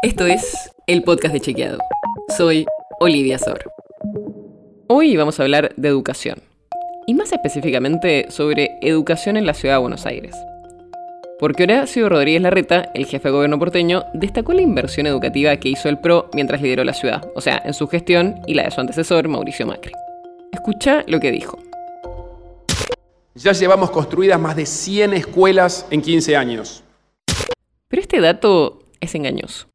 Esto es el podcast de Chequeado. Soy Olivia Sor. Hoy vamos a hablar de educación. Y más específicamente sobre educación en la ciudad de Buenos Aires. Porque Horacio Rodríguez Larreta, el jefe de gobierno porteño, destacó la inversión educativa que hizo el PRO mientras lideró la ciudad, o sea, en su gestión y la de su antecesor, Mauricio Macri. Escucha lo que dijo. Ya llevamos construidas más de 100 escuelas en 15 años. Pero este dato es engañoso.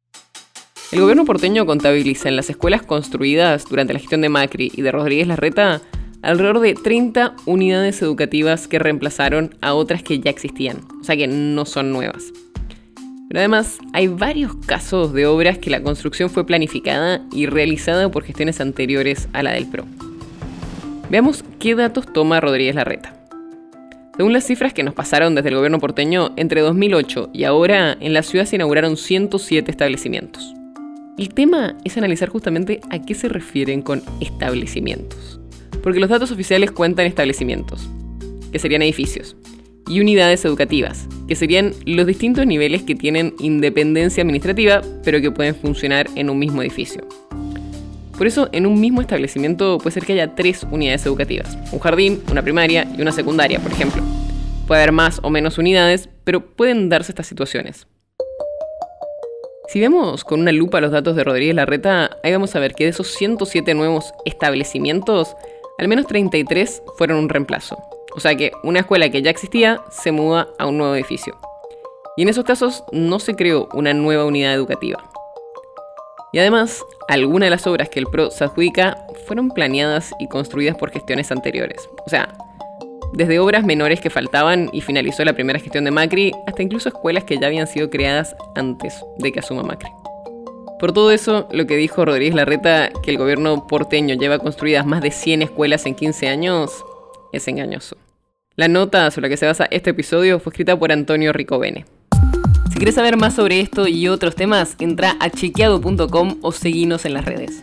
El gobierno porteño contabiliza en las escuelas construidas durante la gestión de Macri y de Rodríguez Larreta alrededor de 30 unidades educativas que reemplazaron a otras que ya existían, o sea que no son nuevas. Pero además hay varios casos de obras que la construcción fue planificada y realizada por gestiones anteriores a la del PRO. Veamos qué datos toma Rodríguez Larreta. Según las cifras que nos pasaron desde el gobierno porteño, entre 2008 y ahora en la ciudad se inauguraron 107 establecimientos. El tema es analizar justamente a qué se refieren con establecimientos porque los datos oficiales cuentan establecimientos, que serían edificios, y unidades educativas, que serían los distintos niveles que tienen independencia administrativa, pero que pueden funcionar en un mismo edificio. Por eso, en un mismo establecimiento puede ser que haya tres unidades educativas, un jardín, una primaria y una secundaria, por ejemplo. Puede haber más o menos unidades, pero pueden darse estas situaciones. Si vemos con una lupa los datos de Rodríguez Larreta, ahí vamos a ver que de esos 107 nuevos establecimientos, al menos 33 fueron un reemplazo. O sea que una escuela que ya existía se muda a un nuevo edificio. Y en esos casos no se creó una nueva unidad educativa. Y además, algunas de las obras que el PRO se adjudica fueron planeadas y construidas por gestiones anteriores. O sea, desde obras menores que faltaban y finalizó la primera gestión de Macri, hasta incluso escuelas que ya habían sido creadas antes de que asuma Macri. Por todo eso, lo que dijo Rodríguez Larreta, que el gobierno porteño lleva construidas más de 100 escuelas en 15 años, es engañoso. La nota sobre la que se basa este episodio fue escrita por Antonio Ricovene. Si quieres saber más sobre esto y otros temas, entra a chequeado.com o seguinos en las redes.